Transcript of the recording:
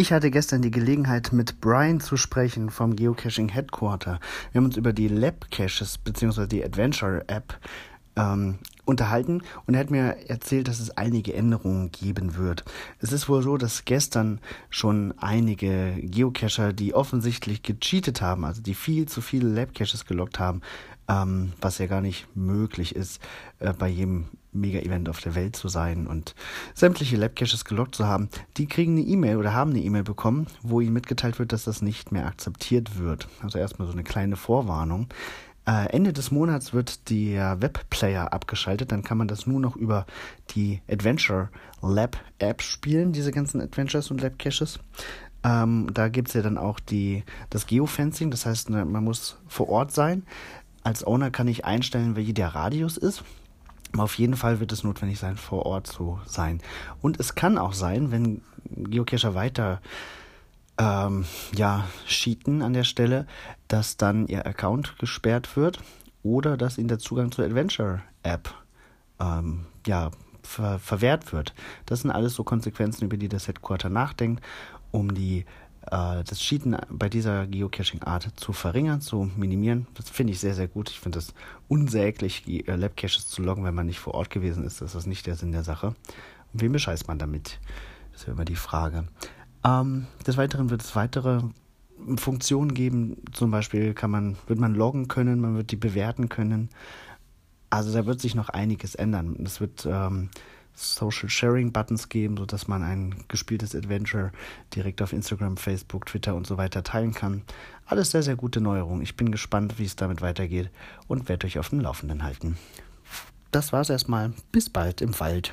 Ich hatte gestern die Gelegenheit, mit Brian zu sprechen vom Geocaching Headquarter. Wir haben uns über die Lab Caches bzw. die Adventure App ähm, unterhalten und er hat mir erzählt, dass es einige Änderungen geben wird. Es ist wohl so, dass gestern schon einige Geocacher, die offensichtlich gecheatet haben, also die viel zu viele Lab-Caches gelockt haben, ähm, was ja gar nicht möglich ist, äh, bei jedem Mega-Event auf der Welt zu sein und sämtliche Lab-Caches gelockt zu haben, die kriegen eine E-Mail oder haben eine E-Mail bekommen, wo ihnen mitgeteilt wird, dass das nicht mehr akzeptiert wird. Also erstmal so eine kleine Vorwarnung. Äh, Ende des Monats wird der Webplayer abgeschaltet, dann kann man das nur noch über die Adventure Lab App spielen, diese ganzen Adventures und Lab Caches. Ähm, da gibt es ja dann auch die, das Geofencing, das heißt, ne, man muss vor Ort sein. Als Owner kann ich einstellen, wie der Radius ist. Auf jeden Fall wird es notwendig sein, vor Ort zu sein. Und es kann auch sein, wenn Geocacher weiter ähm, ja, cheaten an der Stelle, dass dann ihr Account gesperrt wird oder dass ihnen der Zugang zur Adventure-App ähm, ja, ver verwehrt wird. Das sind alles so Konsequenzen, über die das Headquarter nachdenkt, um die das Cheaten bei dieser Geocaching-Art zu verringern, zu minimieren. Das finde ich sehr, sehr gut. Ich finde es unsäglich, äh, Lab-Caches zu loggen, wenn man nicht vor Ort gewesen ist. Das ist nicht der Sinn der Sache. Und wem bescheißt man damit? Das ist ja immer die Frage. Ähm, des Weiteren wird es weitere Funktionen geben. Zum Beispiel kann man, wird man loggen können, man wird die bewerten können. Also da wird sich noch einiges ändern. Es wird ähm, Social Sharing Buttons geben, sodass man ein gespieltes Adventure direkt auf Instagram, Facebook, Twitter und so weiter teilen kann. Alles sehr, sehr gute Neuerungen. Ich bin gespannt, wie es damit weitergeht und werde euch auf dem Laufenden halten. Das war's erstmal. Bis bald im Wald.